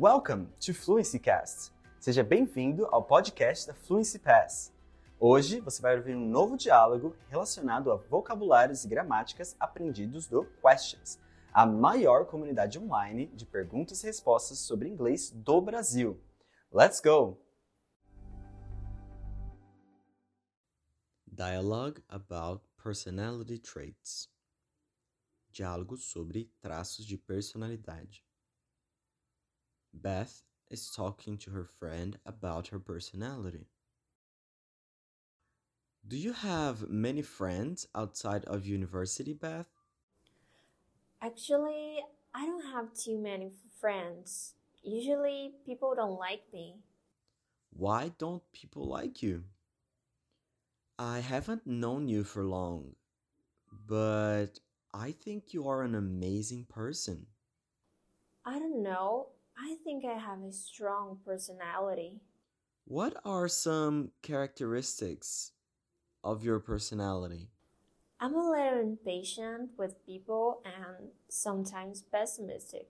Welcome to Fluency Cast. Seja bem-vindo ao podcast da Fluency Pass. Hoje você vai ouvir um novo diálogo relacionado a vocabulários e gramáticas aprendidos do Questions, a maior comunidade online de perguntas e respostas sobre inglês do Brasil. Let's go! Dialogue about personality traits. Diálogo sobre traços de personalidade. Beth is talking to her friend about her personality. Do you have many friends outside of university, Beth? Actually, I don't have too many friends. Usually, people don't like me. Why don't people like you? I haven't known you for long, but I think you are an amazing person. I don't know. I think I have a strong personality. What are some characteristics of your personality? I'm a little impatient with people and sometimes pessimistic,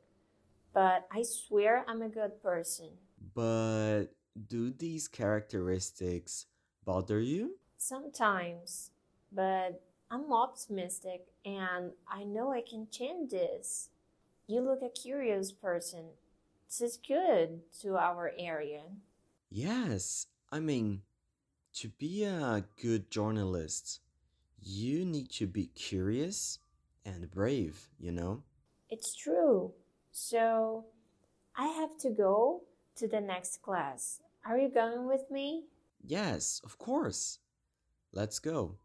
but I swear I'm a good person. But do these characteristics bother you? Sometimes, but I'm optimistic and I know I can change this. You look a curious person. This is good to our area. Yes, I mean, to be a good journalist, you need to be curious and brave, you know? It's true. So, I have to go to the next class. Are you going with me? Yes, of course. Let's go.